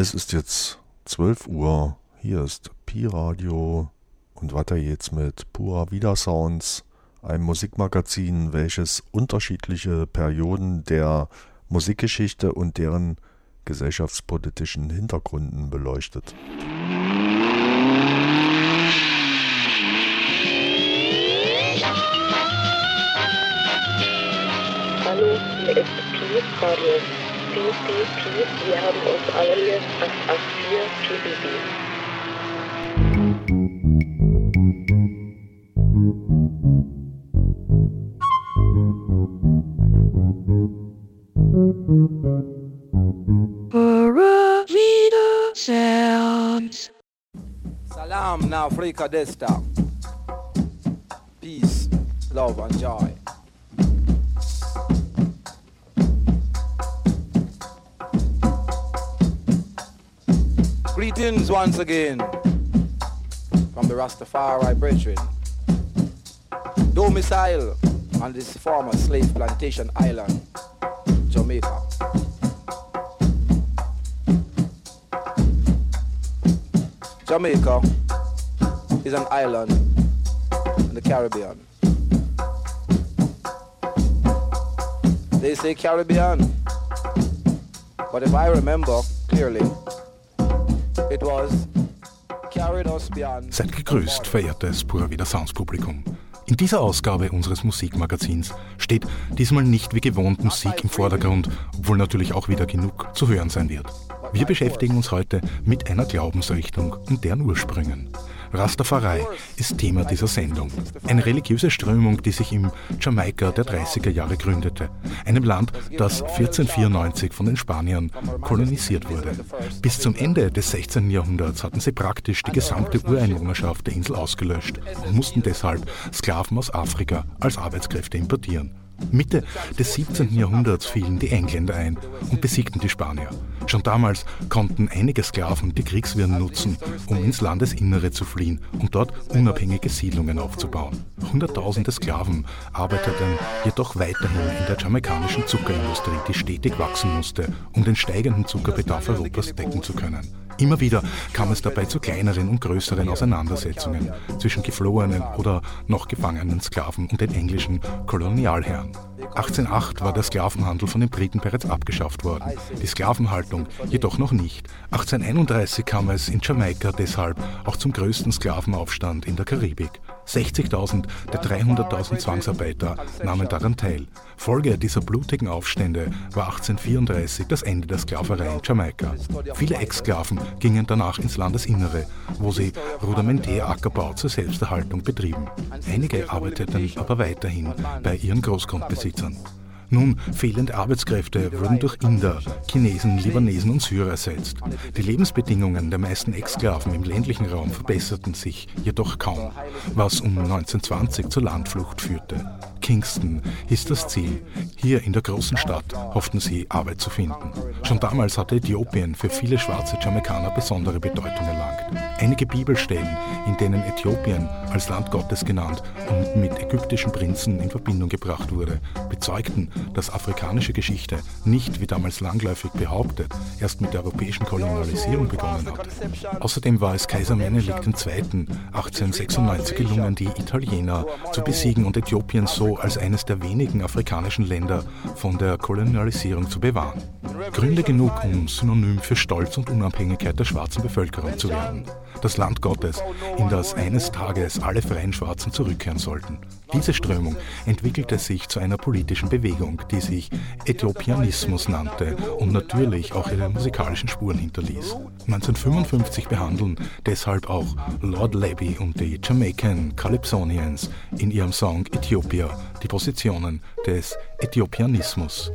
Es ist jetzt 12 Uhr. Hier ist Pi Radio und weiter jetzt mit Pura Vida Sounds, einem Musikmagazin, welches unterschiedliche Perioden der Musikgeschichte und deren gesellschaftspolitischen Hintergründen beleuchtet. Hallo, hier ist Pi Radio. Piep, piep, piep, wir haben uns alias 884 PBB. Pura Vida Sounds. Salam na Afrika Desta. Peace, love and joy. Greetings once again from the Rastafari brethren. Domicile on this former slave plantation island, Jamaica. Jamaica is an island in the Caribbean. They say Caribbean, but if I remember clearly, Seid gegrüßt, verehrtes Pura Vida Sounds Publikum. In dieser Ausgabe unseres Musikmagazins steht diesmal nicht wie gewohnt Musik im Vordergrund, obwohl natürlich auch wieder genug zu hören sein wird. Wir beschäftigen uns heute mit einer Glaubensrichtung und deren Ursprüngen. Rastafari ist Thema dieser Sendung. Eine religiöse Strömung, die sich im Jamaika der 30er Jahre gründete. Einem Land, das 1494 von den Spaniern kolonisiert wurde. Bis zum Ende des 16. Jahrhunderts hatten sie praktisch die gesamte Ureinwohnerschaft der Insel ausgelöscht und mussten deshalb Sklaven aus Afrika als Arbeitskräfte importieren. Mitte des 17. Jahrhunderts fielen die Engländer ein und besiegten die Spanier. Schon damals konnten einige Sklaven die Kriegswirren nutzen, um ins Landesinnere zu fliehen und dort unabhängige Siedlungen aufzubauen. Hunderttausende Sklaven arbeiteten jedoch weiterhin in der jamaikanischen Zuckerindustrie, die stetig wachsen musste, um den steigenden Zuckerbedarf Europas decken zu können. Immer wieder kam es dabei zu kleineren und größeren Auseinandersetzungen zwischen geflohenen oder noch gefangenen Sklaven und den englischen Kolonialherren. 1808 war der Sklavenhandel von den Briten bereits abgeschafft worden, die Sklavenhaltung jedoch noch nicht. 1831 kam es in Jamaika deshalb auch zum größten Sklavenaufstand in der Karibik. 60.000 der 300.000 Zwangsarbeiter nahmen daran teil. Folge dieser blutigen Aufstände war 1834 das Ende der Sklaverei in Jamaika. Viele Ex-Sklaven gingen danach ins Landesinnere, wo sie rudimentär Ackerbau zur Selbsterhaltung betrieben. Einige arbeiteten aber weiterhin bei ihren Großgrundbesitzern. Nun, fehlende Arbeitskräfte wurden durch Inder, Chinesen, Libanesen und Syrer ersetzt. Die Lebensbedingungen der meisten Exklaven im ländlichen Raum verbesserten sich jedoch kaum, was um 1920 zur Landflucht führte. Kingston hieß das Ziel. Hier in der großen Stadt hofften sie, Arbeit zu finden. Schon damals hatte Äthiopien für viele schwarze Jamaikaner besondere Bedeutung erlangt. Einige Bibelstellen, in denen Äthiopien als Land Gottes genannt und mit ägyptischen Prinzen in Verbindung gebracht wurde, bezeugten, dass afrikanische Geschichte nicht, wie damals langläufig behauptet, erst mit der europäischen Kolonialisierung begonnen hatte. Außerdem war es Kaiser Menelik II. 1896 gelungen, die Italiener zu besiegen und Äthiopien so als eines der wenigen afrikanischen Länder von der Kolonialisierung zu bewahren. Gründe genug, um synonym für Stolz und Unabhängigkeit der schwarzen Bevölkerung zu werden. Das Land Gottes, in das eines Tages alle freien Schwarzen zurückkehren sollten. Diese Strömung entwickelte sich zu einer politischen Bewegung, die sich Äthiopianismus nannte und natürlich auch ihre musikalischen Spuren hinterließ. 1955 behandeln deshalb auch Lord Levy und die Jamaican Calypsonians in ihrem Song Ethiopia die Positionen des Äthiopianismus.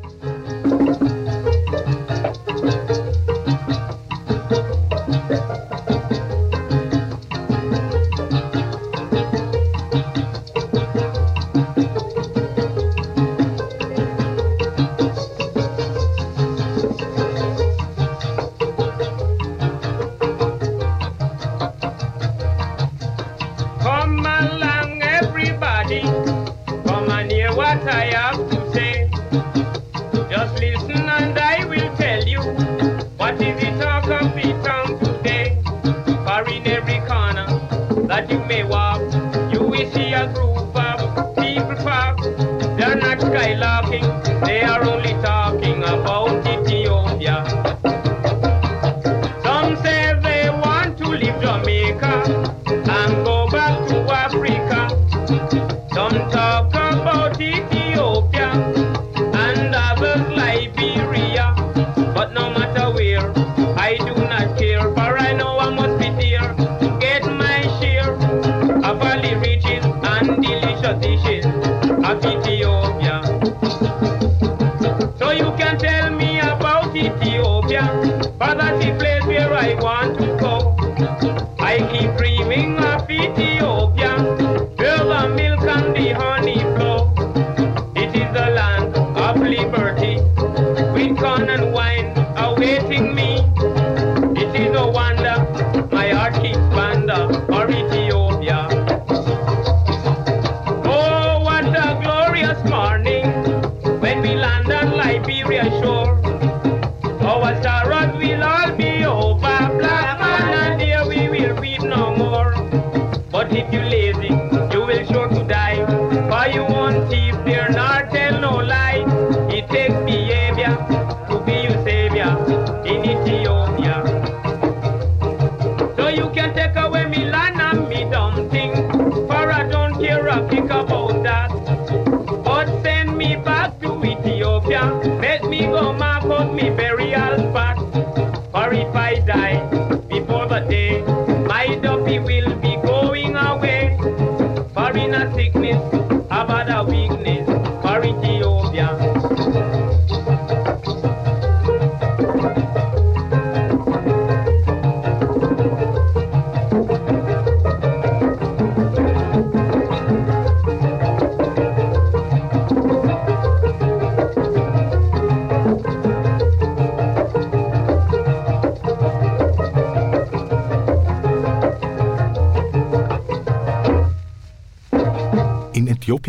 Of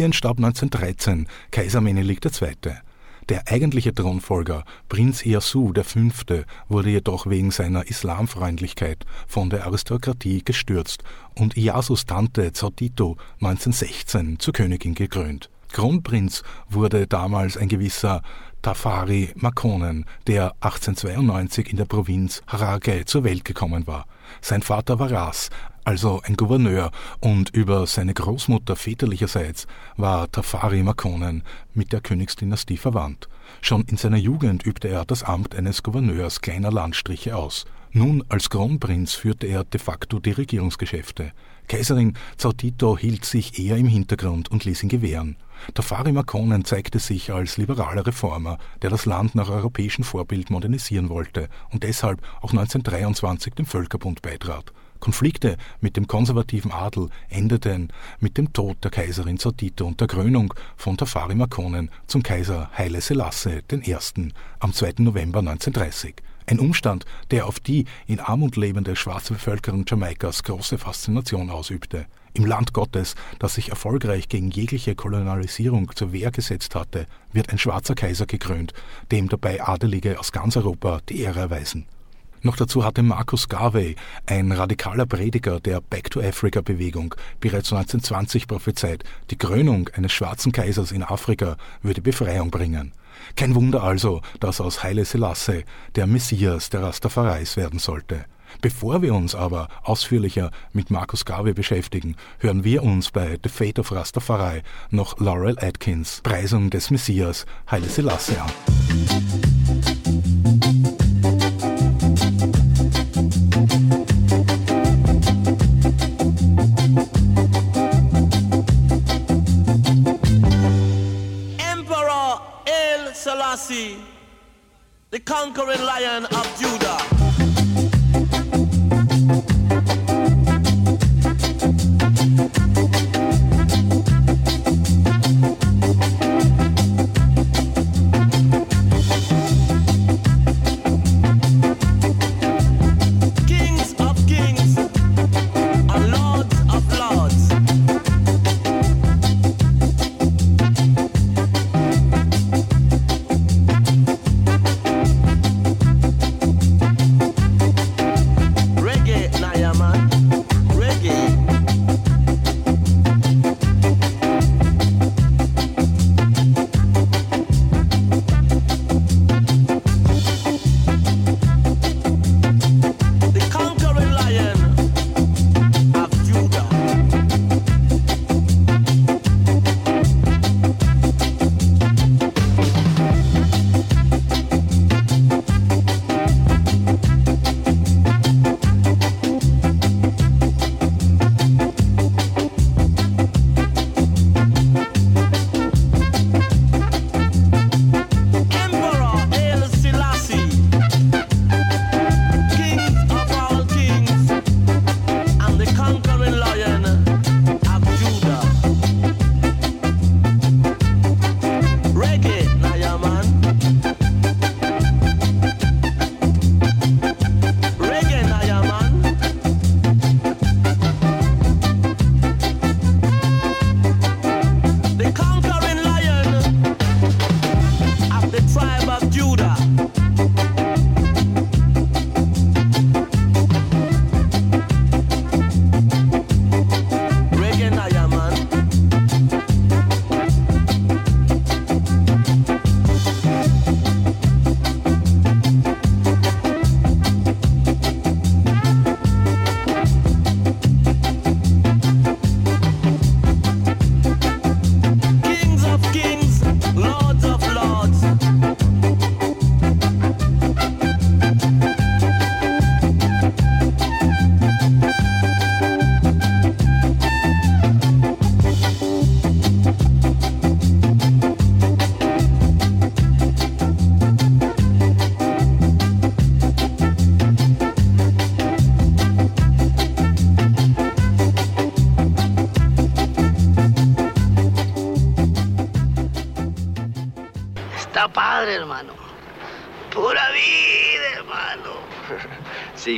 Äthiopien starb 1913 Kaiser Menelik II. Der eigentliche Thronfolger, Prinz Iyasu V., wurde jedoch wegen seiner Islamfreundlichkeit von der Aristokratie gestürzt und Iyasus Tante Zodito 1916 zur Königin gekrönt. Kronprinz wurde damals ein gewisser Tafari Makonnen, der 1892 in der Provinz Harage zur Welt gekommen war. Sein Vater war Ras, also ein Gouverneur, und über seine Großmutter väterlicherseits war Tafari Makonnen mit der Königsdynastie verwandt. Schon in seiner Jugend übte er das Amt eines Gouverneurs kleiner Landstriche aus. Nun als Kronprinz führte er de facto die Regierungsgeschäfte. Kaiserin Zaudito hielt sich eher im Hintergrund und ließ ihn gewähren. Tafari Makonnen zeigte sich als liberaler Reformer, der das Land nach europäischem Vorbild modernisieren wollte und deshalb auch 1923 dem Völkerbund beitrat. Konflikte mit dem konservativen Adel endeten mit dem Tod der Kaiserin Zaudito und der Krönung von Tafari Makonnen zum Kaiser Haile Selassie I. am 2. November 1930. Ein Umstand, der auf die in Armut lebende schwarze Bevölkerung Jamaikas große Faszination ausübte. Im Land Gottes, das sich erfolgreich gegen jegliche Kolonialisierung zur Wehr gesetzt hatte, wird ein schwarzer Kaiser gekrönt, dem dabei Adelige aus ganz Europa die Ehre erweisen. Noch dazu hatte Marcus Garvey, ein radikaler Prediger der Back to Africa Bewegung, bereits 1920 prophezeit, die Krönung eines schwarzen Kaisers in Afrika würde Befreiung bringen. Kein Wunder also, dass aus Haile Selassie der Messias der Rastafaris werden sollte. Bevor wir uns aber ausführlicher mit Marcus Garvey beschäftigen, hören wir uns bei The Fate of Rastafari noch Laurel Atkins Preisung des Messias Haile Selassie an. Emperor El Selassie, the conquering lion of Judah.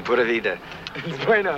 Pura vida. Bueno.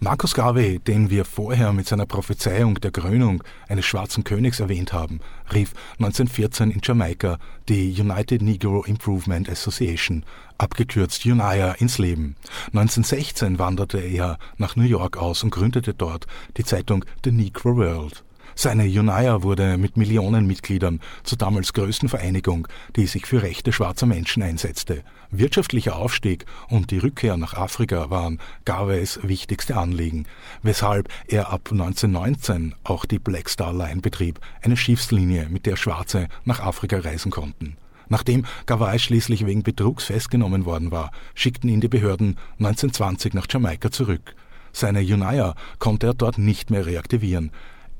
Markus Garvey, den wir vorher mit seiner Prophezeiung der Krönung eines schwarzen Königs erwähnt haben, rief 1914 in Jamaika die United Negro Improvement Association, abgekürzt UNIA, ins Leben. 1916 wanderte er nach New York aus und gründete dort die Zeitung The Negro World. Seine UNIA wurde mit Millionen Mitgliedern zur damals größten Vereinigung, die sich für Rechte schwarzer Menschen einsetzte. Wirtschaftlicher Aufstieg und die Rückkehr nach Afrika waren Garveys wichtigste Anliegen, weshalb er ab 1919 auch die Black Star Line betrieb, eine Schiffslinie, mit der Schwarze nach Afrika reisen konnten. Nachdem Gawai schließlich wegen Betrugs festgenommen worden war, schickten ihn die Behörden 1920 nach Jamaika zurück. Seine UNIA konnte er dort nicht mehr reaktivieren.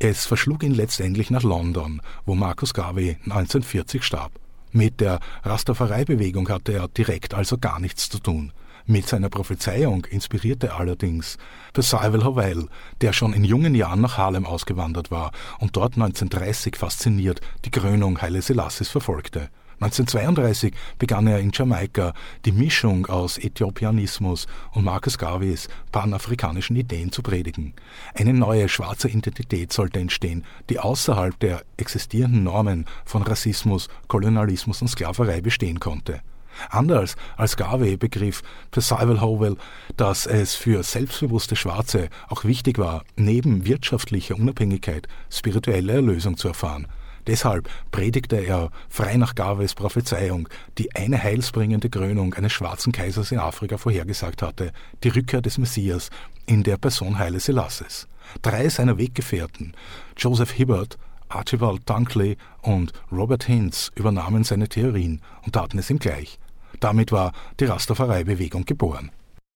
Es verschlug ihn letztendlich nach London, wo Marcus Garvey 1940 starb. Mit der Rastafari-Bewegung hatte er direkt also gar nichts zu tun. Mit seiner Prophezeiung inspirierte allerdings Percival Howell, der schon in jungen Jahren nach Harlem ausgewandert war und dort 1930 fasziniert die Krönung Haile Selassies verfolgte. 1932 begann er in Jamaika die Mischung aus Äthiopianismus und Marcus Garveys panafrikanischen Ideen zu predigen. Eine neue schwarze Identität sollte entstehen, die außerhalb der existierenden Normen von Rassismus, Kolonialismus und Sklaverei bestehen konnte. Anders als Garvey begriff Percival Howell, dass es für selbstbewusste Schwarze auch wichtig war, neben wirtschaftlicher Unabhängigkeit spirituelle Erlösung zu erfahren. Deshalb predigte er frei nach Garveys Prophezeiung, die eine heilsbringende Krönung eines schwarzen Kaisers in Afrika vorhergesagt hatte, die Rückkehr des Messias in der Person Heile Selasses. Drei seiner Weggefährten, Joseph Hibbert, Archibald Dunkley und Robert Hintz, übernahmen seine Theorien und taten es ihm gleich. Damit war die Rastafari-Bewegung geboren.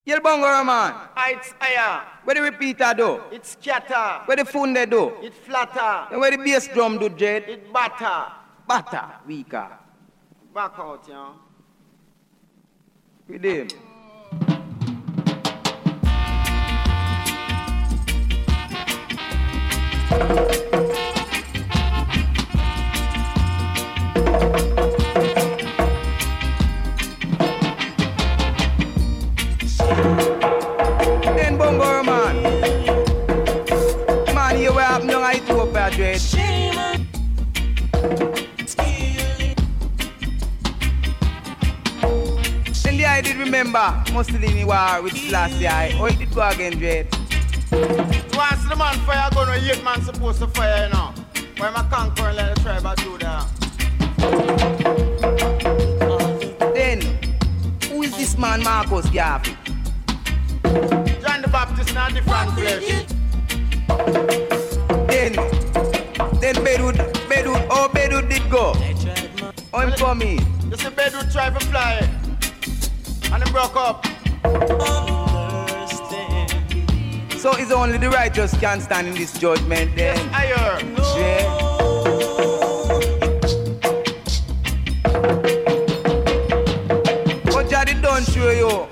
Yel bongo man. Ah, it's higher. Where the repeater do? It's scatter. Where the funde do? It flatter. And where the bass drum do, Jed? It batter. Batter, weaker. Back out, yeah. With him. Then did remember Mussolini war with Selassie. Oh, it did go again, Jed. Once the man fire gun, where eight man supposed to fire, you know. Why my conquer and let the tribe do that? Then, who is this man Marcus Garvey? John the Baptist not a different flesh. Then, then Bedwood, Bedwood, oh Bedwood did go. Oh, him for me. You see Bedouin try to fly. And he broke up. So it's only the righteous can stand in this judgment then. Higher. Yeah. But Jah did don't show you.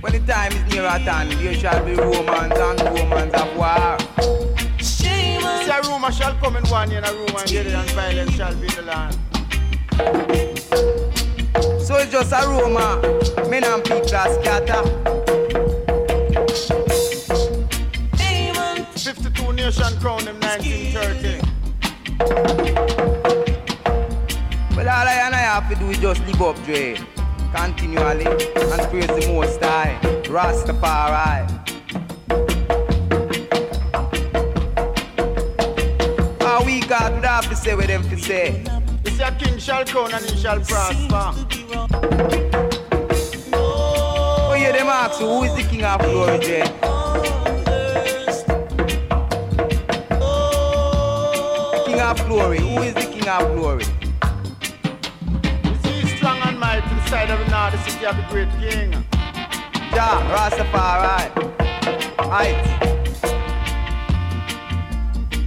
When the time is near at hand, there shall be romance and romance of war. See a rumor shall come in one year, and a rumor and get and violence shall be the land. It's just a rumor. Men and people are scatter. 52 nation crown in 1930. Well, all I and I have to do is just live up, Dre. Continually and praise the Most High. Rastafari. How we got would have to say what them to say. A king shall crown and he shall prosper. Oh, yeah, them ask who is the king of glory? King of glory. Who is the king of glory? See strong and mighty to the side of the city of the great king. Ja, Rastafari. Right.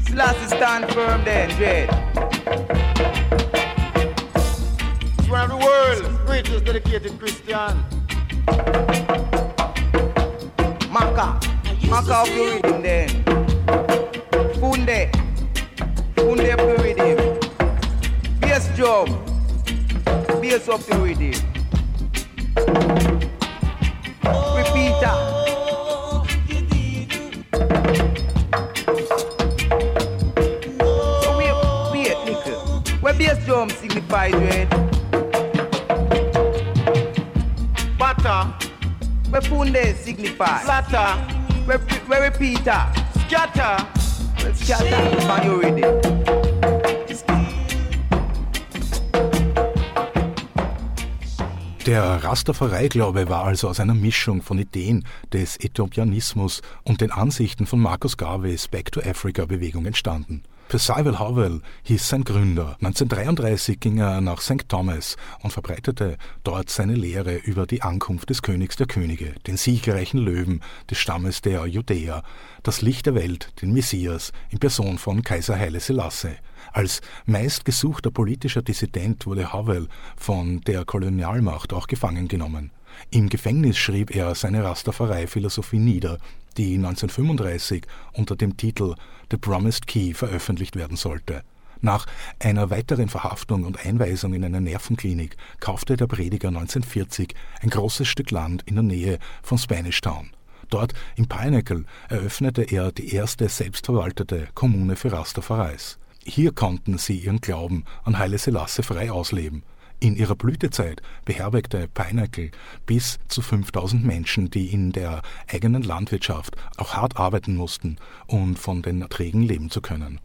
Selassie stand firm then, Dread. Greatest dedicated Christian. Maka. Maka of the rhythm then. Funde. Funde of the rhythm. Bass drum. hear something with it. Repeater. So we nickel. Where bass drum signifies. Where funde signifies. flatter, Where, where repeater. scatter. Where scatter. Man, you ready? Der Rastafari-Glaube war also aus einer Mischung von Ideen des Äthiopianismus und den Ansichten von Marcus Garveys Back to Africa-Bewegung entstanden. Percival Howell hieß sein Gründer. 1933 ging er nach St. Thomas und verbreitete dort seine Lehre über die Ankunft des Königs der Könige, den siegreichen Löwen des Stammes der Judäer, das Licht der Welt, den Messias in Person von Kaiser Haile Selassie. Als meistgesuchter politischer Dissident wurde Howell von der Kolonialmacht auch gefangen genommen. Im Gefängnis schrieb er seine Rastafari-Philosophie nieder, die 1935 unter dem Titel The Promised Key veröffentlicht werden sollte. Nach einer weiteren Verhaftung und Einweisung in eine Nervenklinik kaufte der Prediger 1940 ein großes Stück Land in der Nähe von Spanish Town. Dort im Pineapple eröffnete er die erste selbstverwaltete Kommune für Rastafaris. Hier konnten sie ihren Glauben an Haile Selassie frei ausleben. In ihrer Blütezeit beherbergte Pineapple bis zu 5000 Menschen, die in der eigenen Landwirtschaft auch hart arbeiten mussten, um von den Erträgen leben zu können.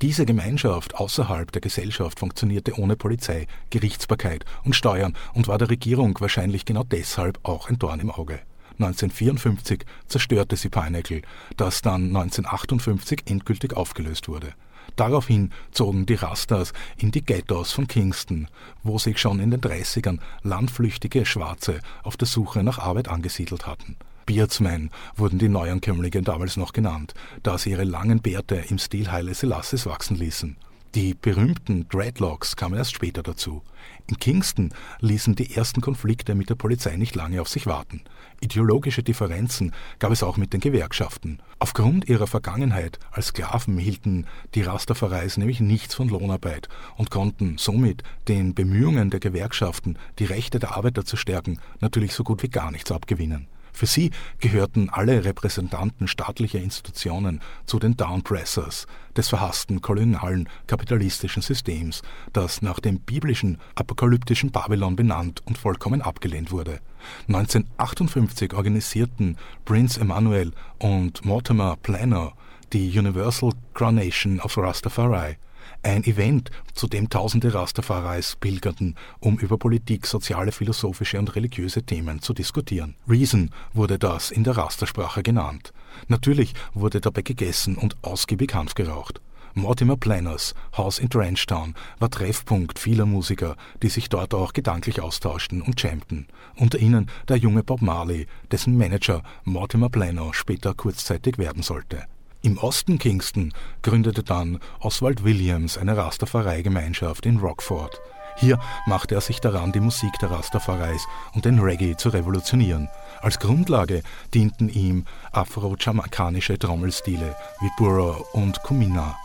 Diese Gemeinschaft außerhalb der Gesellschaft funktionierte ohne Polizei, Gerichtsbarkeit und Steuern und war der Regierung wahrscheinlich genau deshalb auch ein Dorn im Auge. 1954 zerstörte sie Pineapple, das dann 1958 endgültig aufgelöst wurde. Daraufhin zogen die Rastas in die Ghettos von Kingston, wo sich schon in den 30ern landflüchtige Schwarze auf der Suche nach Arbeit angesiedelt hatten. Beardsmen wurden die Neuankömmlinge damals noch genannt, da sie ihre langen Bärte im Stil Haile Selasses wachsen ließen. Die berühmten Dreadlocks kamen erst später dazu. In Kingston ließen die ersten Konflikte mit der Polizei nicht lange auf sich warten. Ideologische Differenzen gab es auch mit den Gewerkschaften. Aufgrund ihrer Vergangenheit als Sklaven hielten die Rastafaris nämlich nichts von Lohnarbeit und konnten somit den Bemühungen der Gewerkschaften, die Rechte der Arbeiter zu stärken, natürlich so gut wie gar nichts abgewinnen. Für sie gehörten alle Repräsentanten staatlicher Institutionen zu den Downpressers des verhassten kolonialen kapitalistischen Systems, das nach dem biblischen apokalyptischen Babylon benannt und vollkommen abgelehnt wurde. 1958 organisierten Prince Emmanuel und Mortimer Planner die Universal Coronation of Rastafari, ein Event, zu dem tausende Rastafaris pilgerten, um über Politik, soziale, philosophische und religiöse Themen zu diskutieren. Reason wurde das in der Rastersprache genannt. Natürlich wurde dabei gegessen und ausgiebig Hanf geraucht. Mortimer Planners Haus in Trenchtown war Treffpunkt vieler Musiker, die sich dort auch gedanklich austauschten und jammten. Unter ihnen der junge Bob Marley, dessen Manager Mortimer Planner später kurzzeitig werden sollte. Im Osten Kingston gründete dann Oswald Williams eine Rastafari-Gemeinschaft in Rockford. Hier machte er sich daran, die Musik der Rastafaris und den Reggae zu revolutionieren. Als Grundlage dienten ihm afro-jamaikanische Trommelstile wie Burro und Kumina.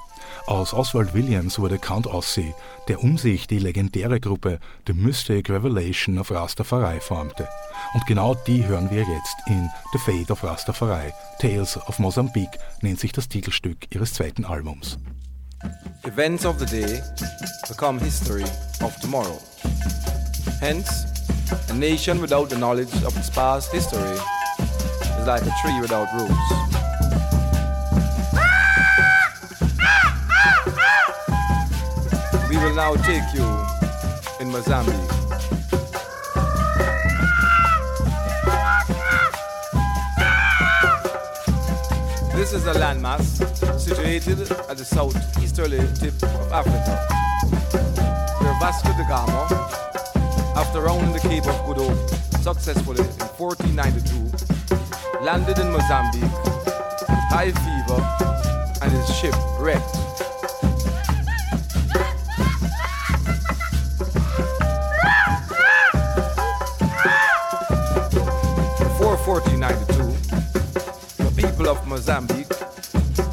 Aus Oswald Williams wurde Count Ossie, der um sich die legendäre Gruppe The Mystic Revelation of Rastafari formte. Und genau die hören wir jetzt in The Fate of Rastafari. Tales of Mozambique nennt sich das Titelstück ihres zweiten Albums. Events of the day become history of tomorrow. Hence, a nation without the knowledge of its past history is like a tree without roots. Will now take you in Mozambique. This is a landmass situated at the southeasterly tip of Africa, where Vasco da Gama, after rounding the Cape of Good Hope successfully in 1492, landed in Mozambique high fever and his ship wrecked. 1492, the people of Mozambique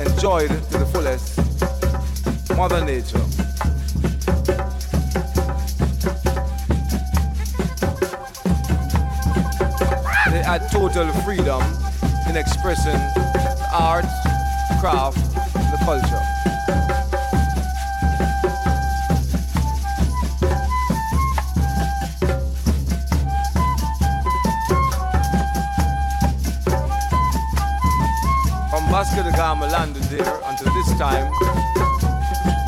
enjoyed to the fullest Mother Nature. They had total freedom in expressing the art, craft, the culture. Vasco da Gama landed there until this time,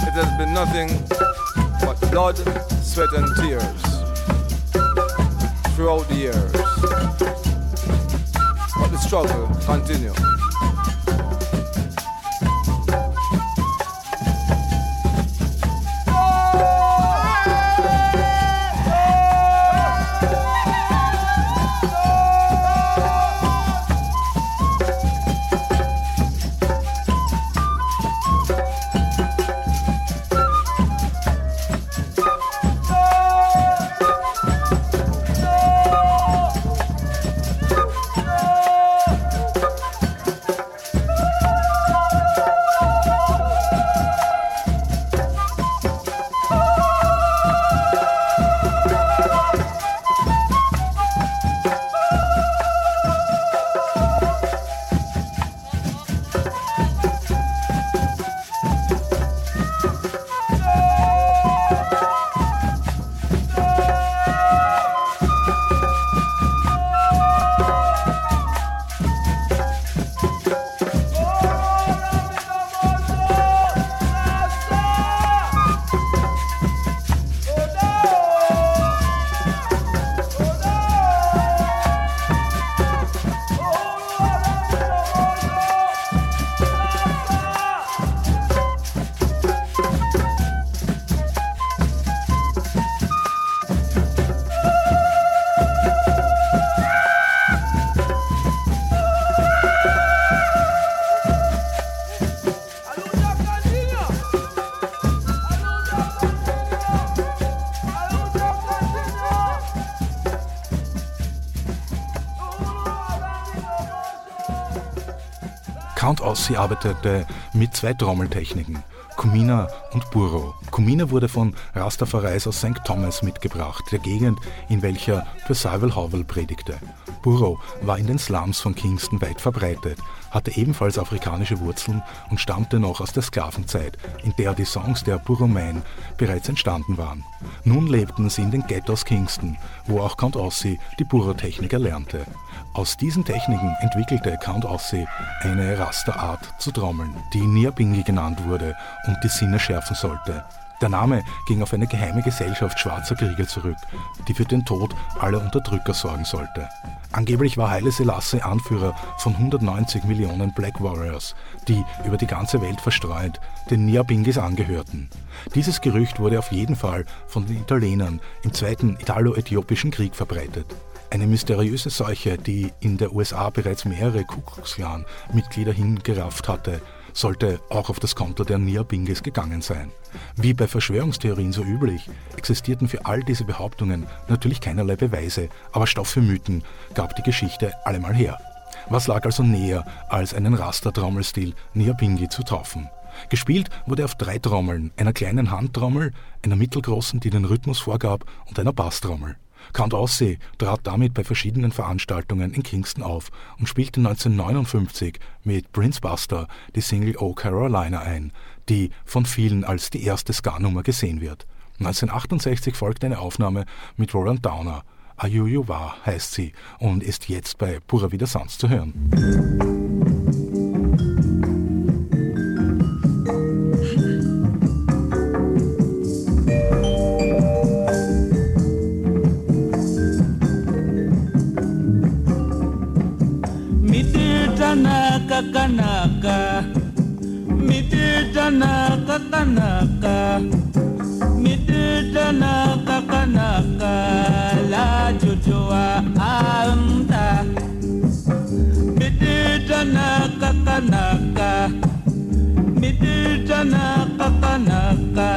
it has been nothing but blood, sweat, and tears throughout the years. But the struggle continues. Count Ossie arbeitete mit zwei Trommeltechniken, Kumina und Burro. Kumina wurde von Rastafaris aus St. Thomas mitgebracht, der Gegend, in welcher Percival Howell predigte. Burro war in den Slums von Kingston weit verbreitet, hatte ebenfalls afrikanische Wurzeln und stammte noch aus der Sklavenzeit, in der die Songs der Burro Man bereits entstanden waren. Nun lebten sie in den Ghettos Kingston, wo auch Count Ossie die Burro-Technik erlernte. Aus diesen Techniken entwickelte Count Ossie eine Rasterart zu trommeln, die Niabingi genannt wurde und die Sinne schärfen sollte. Der Name ging auf eine geheime Gesellschaft schwarzer Krieger zurück, die für den Tod aller Unterdrücker sorgen sollte. Angeblich war Haile Selassie Anführer von 190 Millionen Black Warriors, die über die ganze Welt verstreut den Niabingis angehörten. Dieses Gerücht wurde auf jeden Fall von den Italienern im Zweiten Italo-Äthiopischen Krieg verbreitet. Eine mysteriöse Seuche, die in der USA bereits mehrere Ku Klux Klan-Mitglieder hingerafft hatte, sollte auch auf das Konto der Niabingis gegangen sein. Wie bei Verschwörungstheorien so üblich, existierten für all diese Behauptungen natürlich keinerlei Beweise, aber Stoff für Mythen gab die Geschichte allemal her. Was lag also näher, als einen Raster-Trommelstil Niabingi zu taufen? Gespielt wurde auf drei Trommeln, einer kleinen Handtrommel, einer mittelgroßen, die den Rhythmus vorgab, und einer Basstrommel. Count Ossie trat damit bei verschiedenen Veranstaltungen in Kingston auf und spielte 1959 mit Prince Buster die Single Oh Carolina ein, die von vielen als die erste Ska-Nummer gesehen wird. 1968 folgte eine Aufnahme mit Roland Downer. Ayuyu Wa heißt sie und ist jetzt bei Pura Vida zu hören. tanaka tanaka. Midu tanaka kanaka la jojoa anta, midu tanaka kanaka midu tanaka kanaka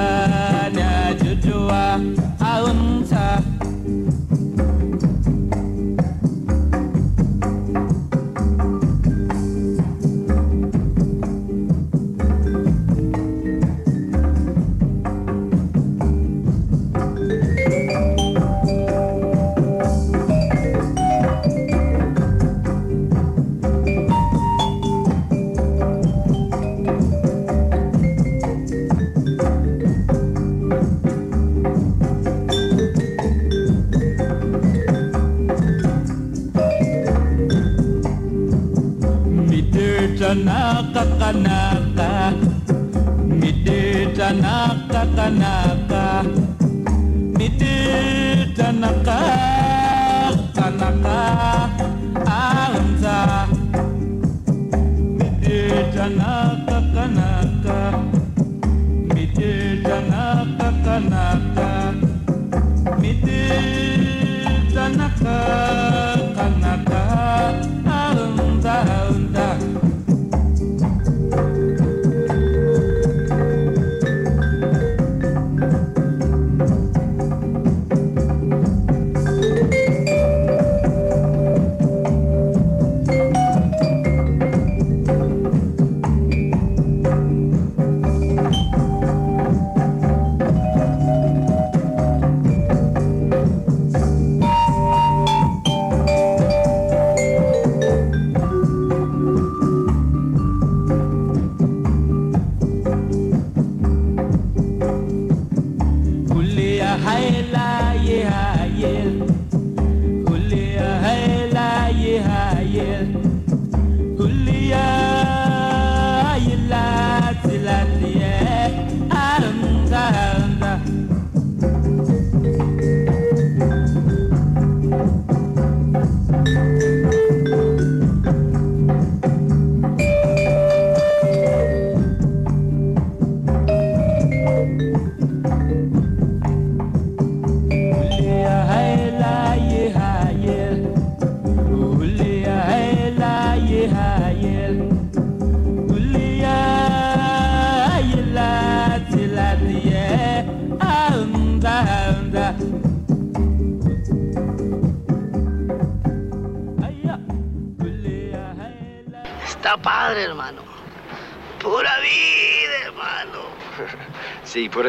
nada, me dê.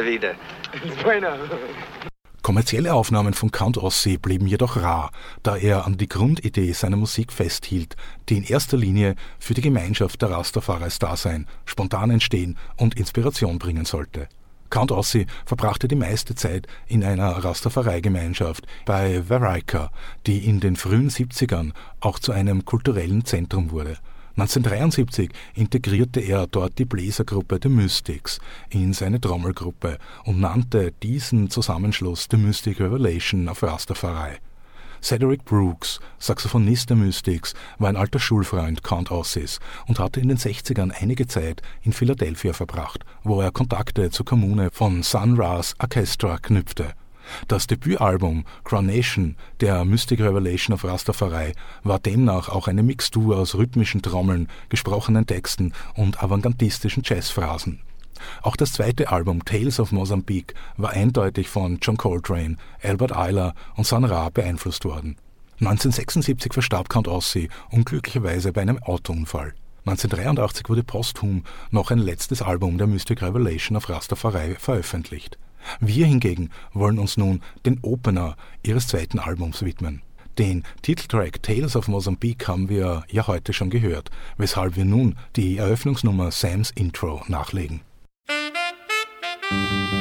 Vida. Bueno. Kommerzielle Aufnahmen von Count Ossie blieben jedoch rar, da er an die Grundidee seiner Musik festhielt, die in erster Linie für die Gemeinschaft der Rastafaris Dasein, spontan entstehen und Inspiration bringen sollte. Count Ossie verbrachte die meiste Zeit in einer Rastafari-Gemeinschaft bei Varika, die in den frühen 70ern auch zu einem kulturellen Zentrum wurde. 1973 integrierte er dort die Bläsergruppe The Mystics in seine Trommelgruppe und nannte diesen Zusammenschluss The Mystic Revelation of Rastafari. Cedric Brooks, Saxophonist der Mystics, war ein alter Schulfreund Count Ossies und hatte in den 60ern einige Zeit in Philadelphia verbracht, wo er Kontakte zur Kommune von Sun Ra's Orchestra knüpfte. Das Debütalbum Coronation der Mystic Revelation of Rastafari war demnach auch eine Mixtur aus rhythmischen Trommeln, gesprochenen Texten und avantgardistischen Jazzphrasen. Auch das zweite Album Tales of Mozambique war eindeutig von John Coltrane, Albert Ayler und Sun Ra beeinflusst worden. 1976 verstarb Count Ossie unglücklicherweise bei einem Autounfall. 1983 wurde posthum noch ein letztes Album der Mystic Revelation of Rastafari veröffentlicht. Wir hingegen wollen uns nun den Opener ihres zweiten Albums widmen. Den Titeltrack Tales of Mozambique haben wir ja heute schon gehört, weshalb wir nun die Eröffnungsnummer Sam's Intro nachlegen. Thank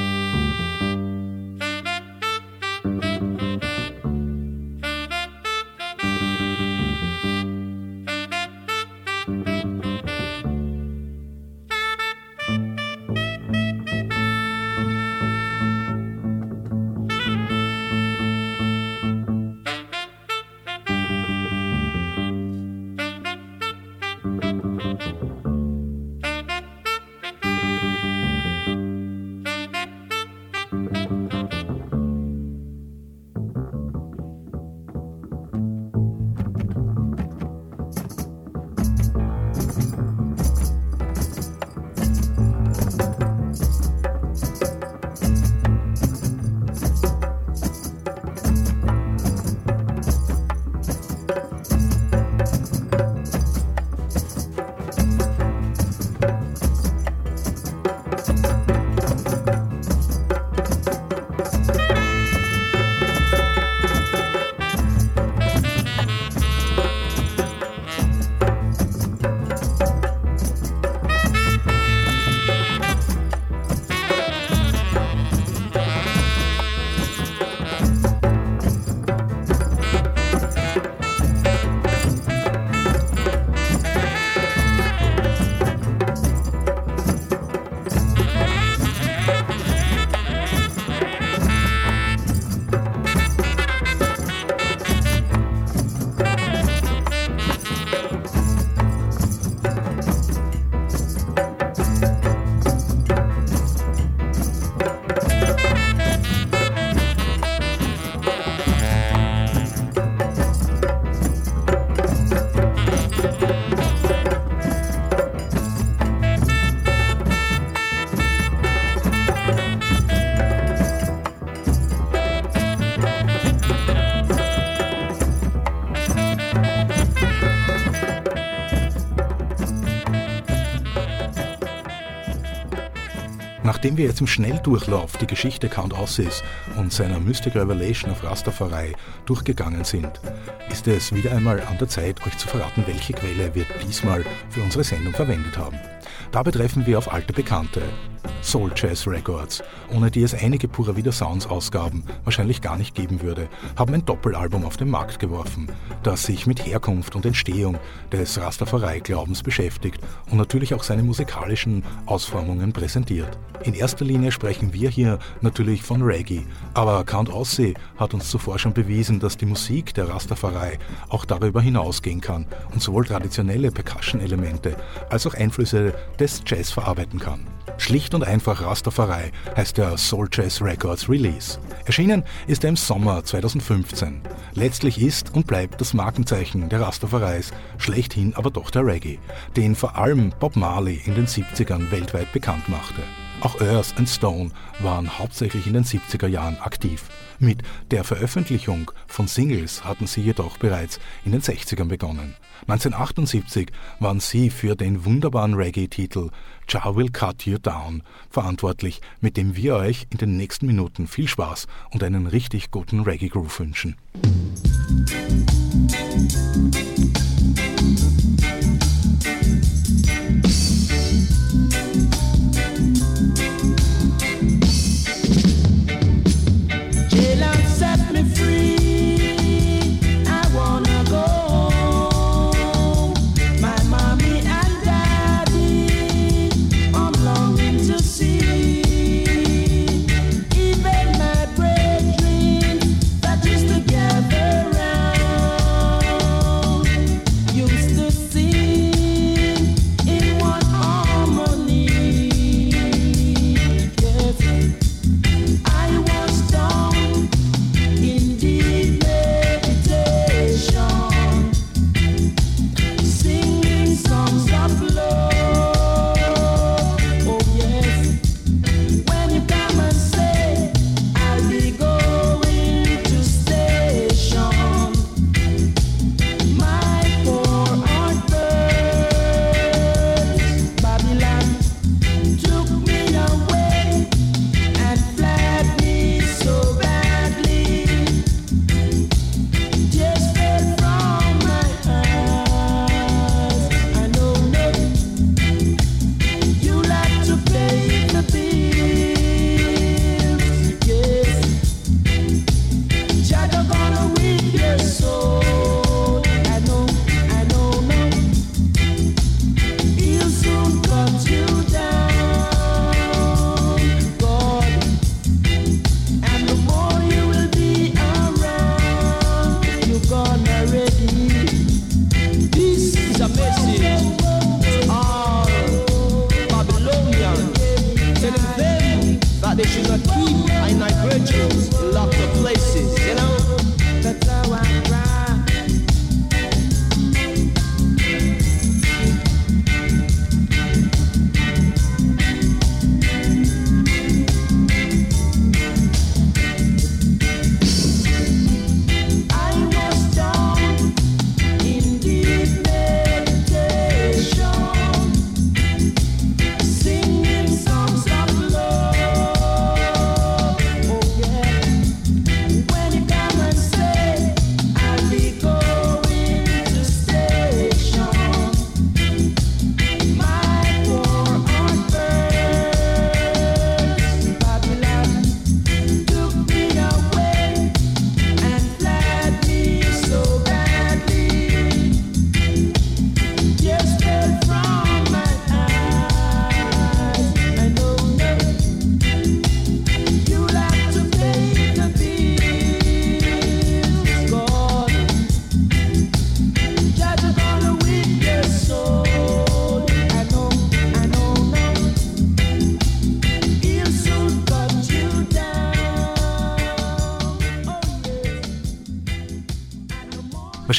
Nachdem wir jetzt im Schnelldurchlauf die Geschichte Count Ossis und seiner Mystic Revelation of Rastafari durchgegangen sind, ist es wieder einmal an der Zeit, euch zu verraten, welche Quelle wir diesmal für unsere Sendung verwendet haben. Dabei treffen wir auf alte Bekannte, Soul Jazz Records, ohne die es einige Pura Vida Sounds Ausgaben wahrscheinlich gar nicht geben würde, haben ein Doppelalbum auf den Markt geworfen, das sich mit Herkunft und Entstehung des Rastafari-Glaubens beschäftigt und natürlich auch seine musikalischen Ausformungen präsentiert. In erster Linie sprechen wir hier natürlich von Reggae, aber Count Ossie hat uns zuvor schon bewiesen, dass die Musik der Rastafari auch darüber hinausgehen kann und sowohl traditionelle Percussion-Elemente als auch Einflüsse des Jazz verarbeiten kann. Schlicht und einfach Rastafari heißt der Soul Jazz Records Release. Erschienen ist er im Sommer 2015. Letztlich ist und bleibt das Markenzeichen der Rastafaris schlechthin aber doch der Reggae, den vor allem Bob Marley in den 70ern weltweit bekannt machte. Auch Earth and Stone waren hauptsächlich in den 70er Jahren aktiv. Mit der Veröffentlichung von Singles hatten sie jedoch bereits in den 60ern begonnen. 1978 waren sie für den wunderbaren Reggae-Titel Jah Will Cut You Down verantwortlich, mit dem wir euch in den nächsten Minuten viel Spaß und einen richtig guten Reggae-Groove wünschen. Jail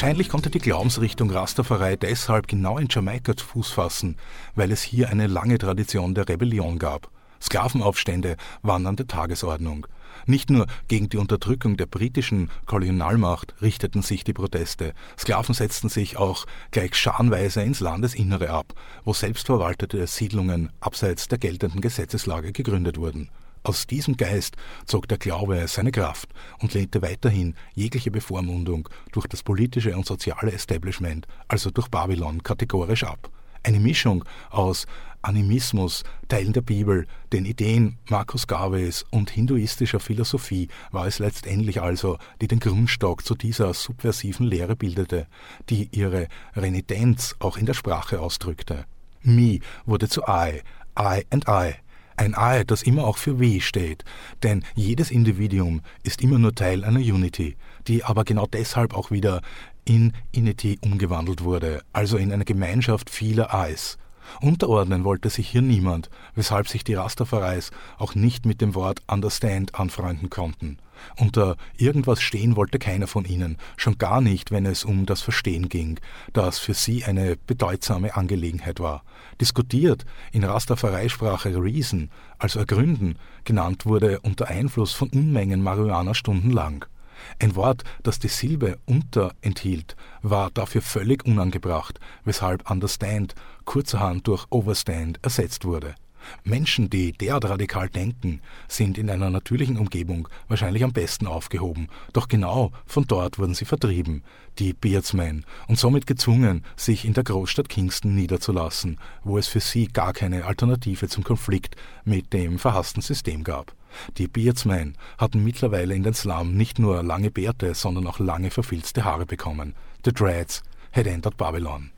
Wahrscheinlich konnte die Glaubensrichtung Rastafari deshalb genau in Jamaika zu Fuß fassen, weil es hier eine lange Tradition der Rebellion gab. Sklavenaufstände waren an der Tagesordnung. Nicht nur gegen die Unterdrückung der britischen Kolonialmacht richteten sich die Proteste, Sklaven setzten sich auch gleich scharenweise ins Landesinnere ab, wo selbstverwaltete Siedlungen abseits der geltenden Gesetzeslage gegründet wurden. Aus diesem Geist zog der Glaube seine Kraft und lehnte weiterhin jegliche Bevormundung durch das politische und soziale Establishment, also durch Babylon, kategorisch ab. Eine Mischung aus Animismus, Teilen der Bibel, den Ideen Markus Garveys und hinduistischer Philosophie war es letztendlich also, die den Grundstock zu dieser subversiven Lehre bildete, die ihre Renitenz auch in der Sprache ausdrückte. Me wurde zu I, I and I. Ein I, das immer auch für We steht, denn jedes Individuum ist immer nur Teil einer Unity, die aber genau deshalb auch wieder in Inity umgewandelt wurde, also in eine Gemeinschaft vieler Eyes. Unterordnen wollte sich hier niemand, weshalb sich die Rastafaris auch nicht mit dem Wort Understand anfreunden konnten. Unter irgendwas stehen wollte keiner von ihnen, schon gar nicht, wenn es um das Verstehen ging, das für sie eine bedeutsame Angelegenheit war. Diskutiert in Rastafari-Sprache Reason, also ergründen, genannt wurde unter Einfluss von Unmengen Marihuana stundenlang. Ein Wort, das die Silbe unter enthielt, war dafür völlig unangebracht, weshalb understand kurzerhand durch overstand ersetzt wurde. Menschen, die derart radikal denken, sind in einer natürlichen Umgebung wahrscheinlich am besten aufgehoben, doch genau von dort wurden sie vertrieben, die Beardsmen, und somit gezwungen, sich in der Großstadt Kingston niederzulassen, wo es für sie gar keine Alternative zum Konflikt mit dem verhassten System gab. Die Beardsmen hatten mittlerweile in den Slum nicht nur lange Bärte, sondern auch lange verfilzte Haare bekommen. The Dreads had entered Babylon.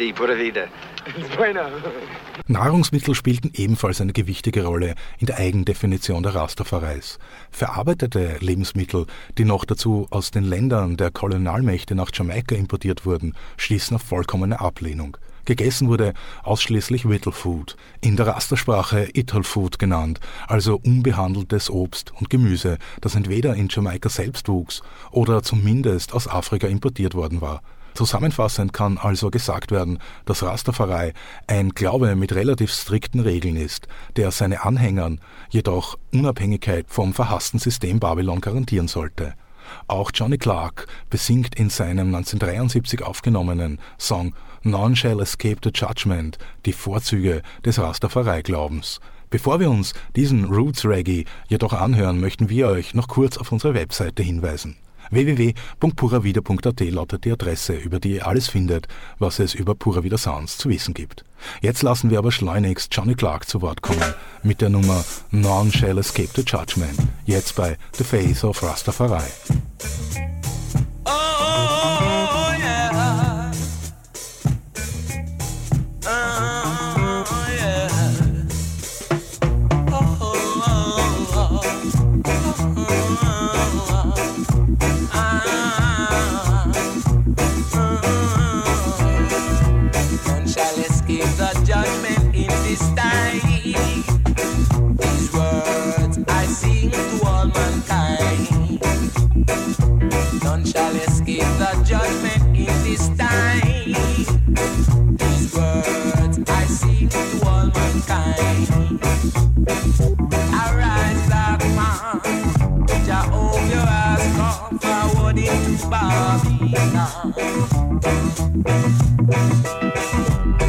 Sí, pura vida. Nahrungsmittel spielten ebenfalls eine gewichtige Rolle in der Eigendefinition der Rastafareis. Verarbeitete Lebensmittel, die noch dazu aus den Ländern der Kolonialmächte nach Jamaika importiert wurden, stießen auf vollkommene Ablehnung. Gegessen wurde ausschließlich Whittle Food, in der Rastersprache Ital Food genannt, also unbehandeltes Obst und Gemüse, das entweder in Jamaika selbst wuchs oder zumindest aus Afrika importiert worden war. Zusammenfassend kann also gesagt werden, dass Rastafari ein Glaube mit relativ strikten Regeln ist, der seine Anhängern jedoch Unabhängigkeit vom verhassten System Babylon garantieren sollte. Auch Johnny Clark besingt in seinem 1973 aufgenommenen Song None Shall Escape the Judgment die Vorzüge des Rastafari-Glaubens. Bevor wir uns diesen Roots Reggae jedoch anhören, möchten wir euch noch kurz auf unsere Webseite hinweisen www.puravida.at lautet die Adresse, über die ihr alles findet, was es über Pura Vida Sounds zu wissen gibt. Jetzt lassen wir aber schleunigst Johnny Clark zu Wort kommen mit der Nummer None Shall Escape the Judgment, jetzt bei The Face of Rastafari. Oh, yeah. de tus páginas.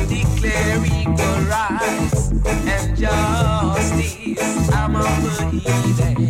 Declare equal rights and justice. I'm a believer.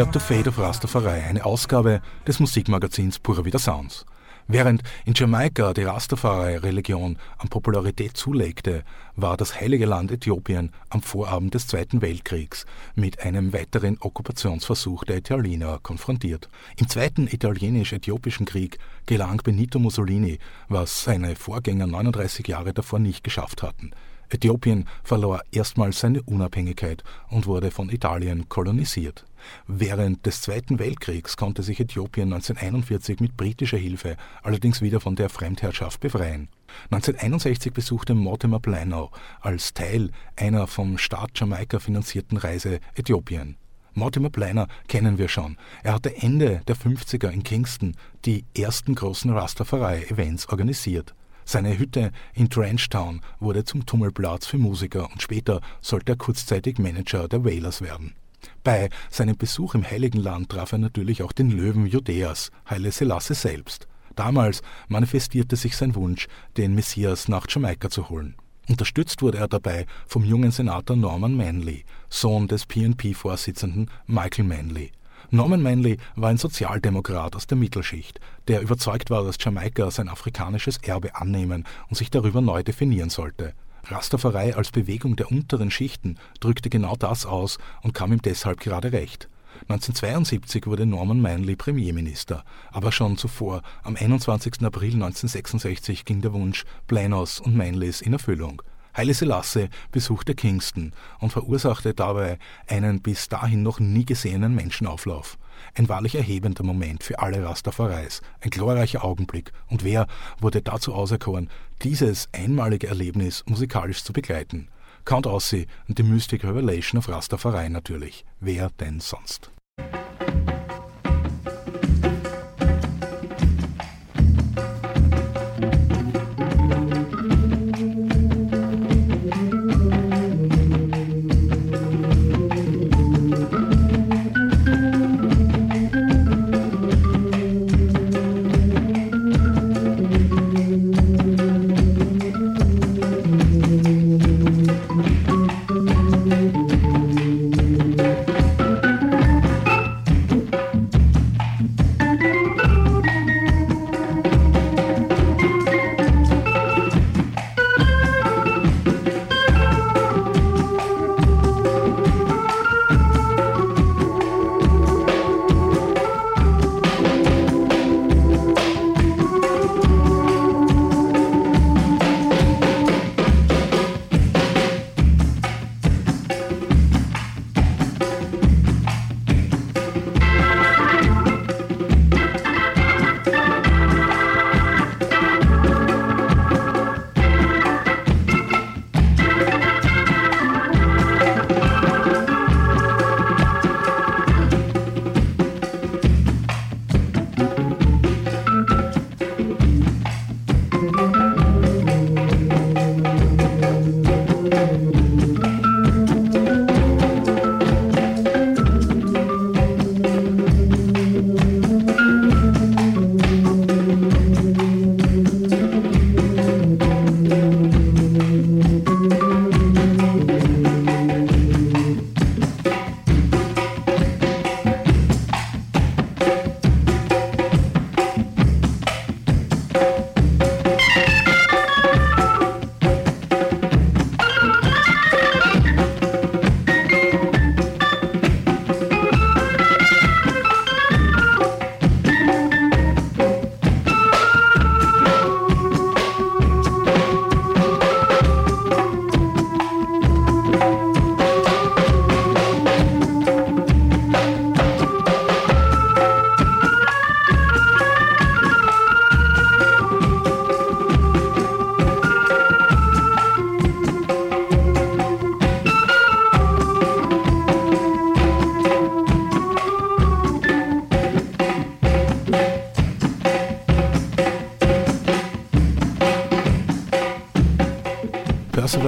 Hört The Fate of Rastafari, eine Ausgabe des Musikmagazins Pura Vida Sounds. Während in Jamaika die Rastafari-Religion an Popularität zulegte, war das heilige Land Äthiopien am Vorabend des Zweiten Weltkriegs mit einem weiteren Okkupationsversuch der Italiener konfrontiert. Im Zweiten Italienisch-Äthiopischen Krieg gelang Benito Mussolini, was seine Vorgänger 39 Jahre davor nicht geschafft hatten. Äthiopien verlor erstmals seine Unabhängigkeit und wurde von Italien kolonisiert. Während des Zweiten Weltkriegs konnte sich Äthiopien 1941 mit britischer Hilfe allerdings wieder von der Fremdherrschaft befreien. 1961 besuchte Mortimer Planow als Teil einer vom Staat Jamaika finanzierten Reise Äthiopien. Mortimer Pleiner kennen wir schon. Er hatte Ende der 50er in Kingston die ersten großen Rastafari-Events organisiert. Seine Hütte in Trenchtown wurde zum Tummelplatz für Musiker und später sollte er kurzzeitig Manager der Wailers werden. Bei seinem Besuch im Heiligen Land traf er natürlich auch den Löwen Judäas, Haile Selassie selbst. Damals manifestierte sich sein Wunsch, den Messias nach Jamaika zu holen. Unterstützt wurde er dabei vom jungen Senator Norman Manley, Sohn des PNP-Vorsitzenden Michael Manley. Norman Manley war ein Sozialdemokrat aus der Mittelschicht, der überzeugt war, dass Jamaika sein afrikanisches Erbe annehmen und sich darüber neu definieren sollte. Rastafari als Bewegung der unteren Schichten drückte genau das aus und kam ihm deshalb gerade recht. 1972 wurde Norman Manley Premierminister, aber schon zuvor, am 21. April 1966, ging der Wunsch Planos und Manleys in Erfüllung. Haile Selassie besuchte Kingston und verursachte dabei einen bis dahin noch nie gesehenen Menschenauflauf. Ein wahrlich erhebender Moment für alle Rastafareis, ein glorreicher Augenblick. Und wer wurde dazu auserkoren, dieses einmalige Erlebnis musikalisch zu begleiten? Count Ossie und die Mystic Revelation of Rastafari natürlich. Wer denn sonst? Percival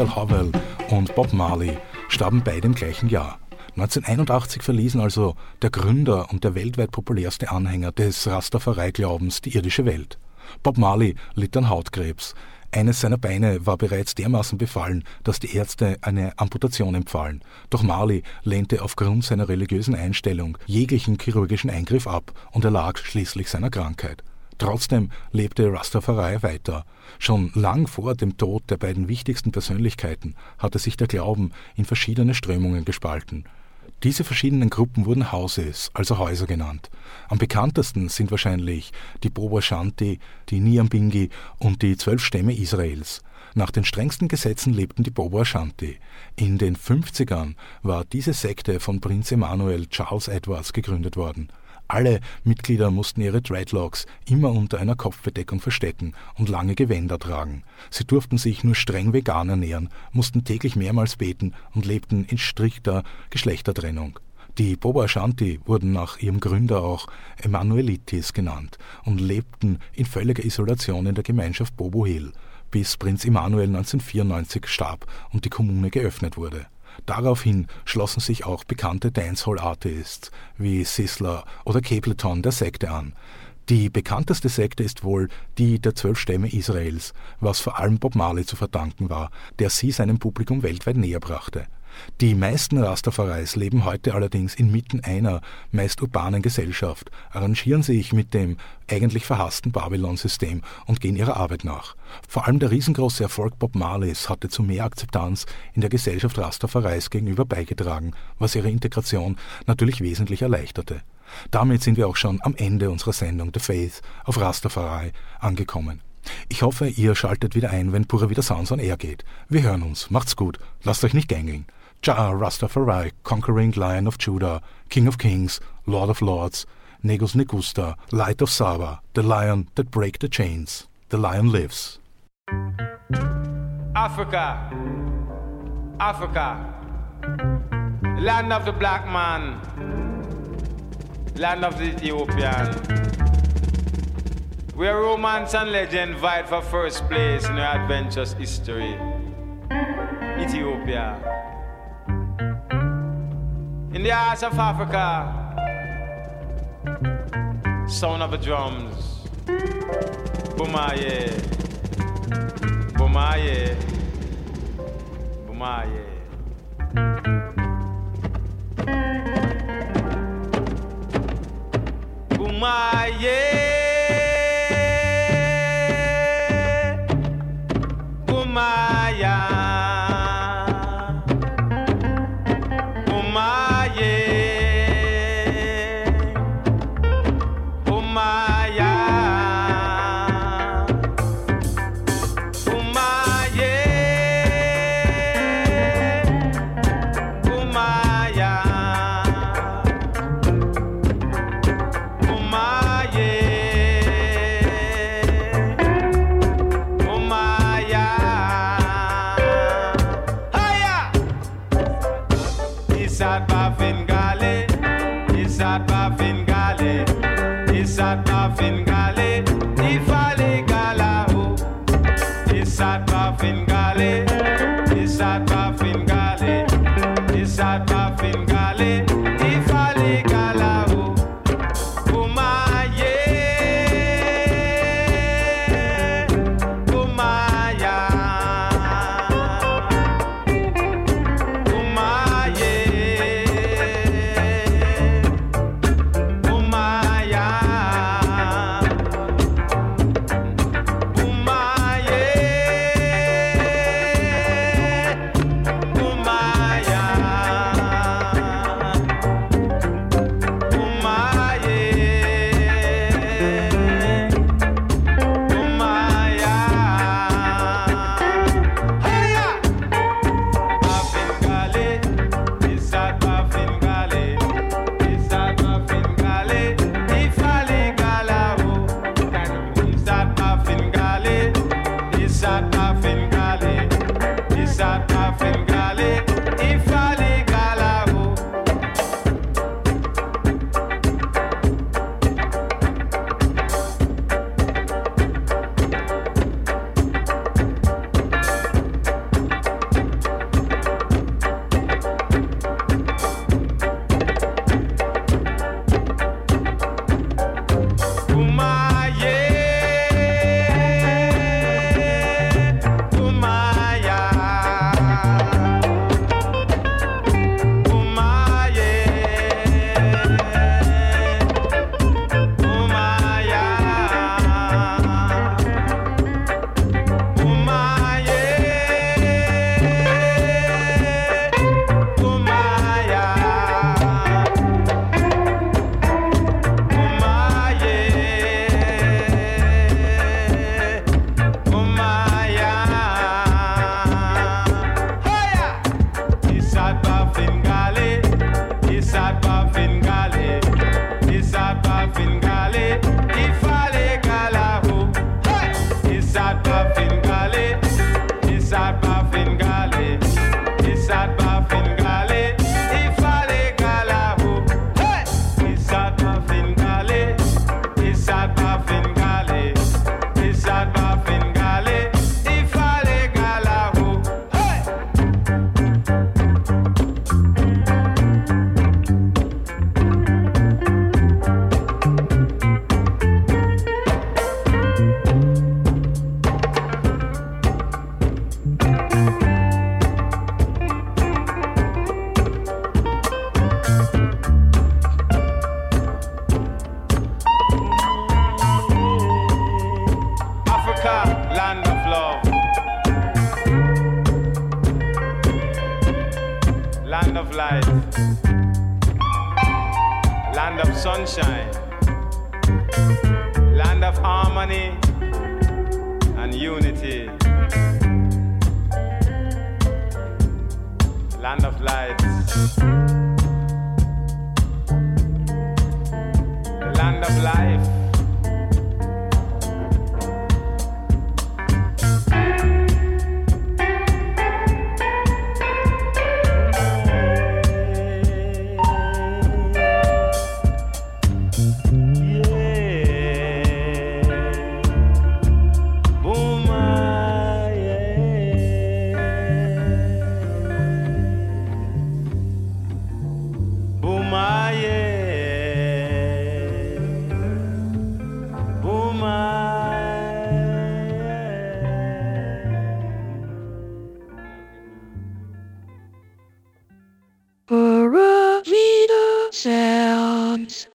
Howell und Bob Marley starben beide im gleichen Jahr. 1981 verließen also der Gründer und der weltweit populärste Anhänger des Rastafari-Glaubens die irdische Welt. Bob Marley litt an Hautkrebs. Eines seiner Beine war bereits dermaßen befallen, dass die Ärzte eine Amputation empfahlen. Doch Marley lehnte aufgrund seiner religiösen Einstellung jeglichen chirurgischen Eingriff ab und erlag schließlich seiner Krankheit. Trotzdem lebte Rastafari weiter. Schon lang vor dem Tod der beiden wichtigsten Persönlichkeiten hatte sich der Glauben in verschiedene Strömungen gespalten. Diese verschiedenen Gruppen wurden Houses, also Häuser genannt. Am bekanntesten sind wahrscheinlich die Bobo Shanti, die Niambingi und die zwölf Stämme Israels. Nach den strengsten Gesetzen lebten die Bobo Ashanti. In den 50ern war diese Sekte von Prinz Emanuel Charles Edwards gegründet worden. Alle Mitglieder mussten ihre Dreadlocks immer unter einer Kopfbedeckung verstecken und lange Gewänder tragen. Sie durften sich nur streng vegan ernähren, mussten täglich mehrmals beten und lebten in strikter Geschlechtertrennung. Die Bobo Ashanti wurden nach ihrem Gründer auch Emanuelitis genannt und lebten in völliger Isolation in der Gemeinschaft Bobo Hill, bis Prinz Emanuel 1994 starb und die Kommune geöffnet wurde. Daraufhin schlossen sich auch bekannte Dancehall-Artists wie Sizzler oder Capleton der Sekte an. Die bekannteste Sekte ist wohl die der zwölf Stämme Israels, was vor allem Bob Marley zu verdanken war, der sie seinem Publikum weltweit näher brachte. Die meisten Rastafaris leben heute allerdings inmitten einer meist urbanen Gesellschaft, arrangieren sich mit dem eigentlich verhassten Babylon-System und gehen ihrer Arbeit nach. Vor allem der riesengroße Erfolg Bob Marleys hatte zu mehr Akzeptanz in der Gesellschaft Rastafaris gegenüber beigetragen, was ihre Integration natürlich wesentlich erleichterte. Damit sind wir auch schon am Ende unserer Sendung The Faith auf Rastafari angekommen. Ich hoffe, ihr schaltet wieder ein, wenn Pura wieder Sounds on Air geht. Wir hören uns. Macht's gut. Lasst euch nicht gängeln. Jah Rastafari, Conquering Lion of Judah, King of Kings, Lord of Lords, Negus Negusta, Light of Saba, the Lion that break the chains. The Lion lives. Africa, Africa, land of the black man, land of the Ethiopian, where romance and legend vied for first place in our adventurous history. Ethiopia. In the heart of Africa, sound of the drums, Bumaye, Bumaye, Bumaye. Bumaye,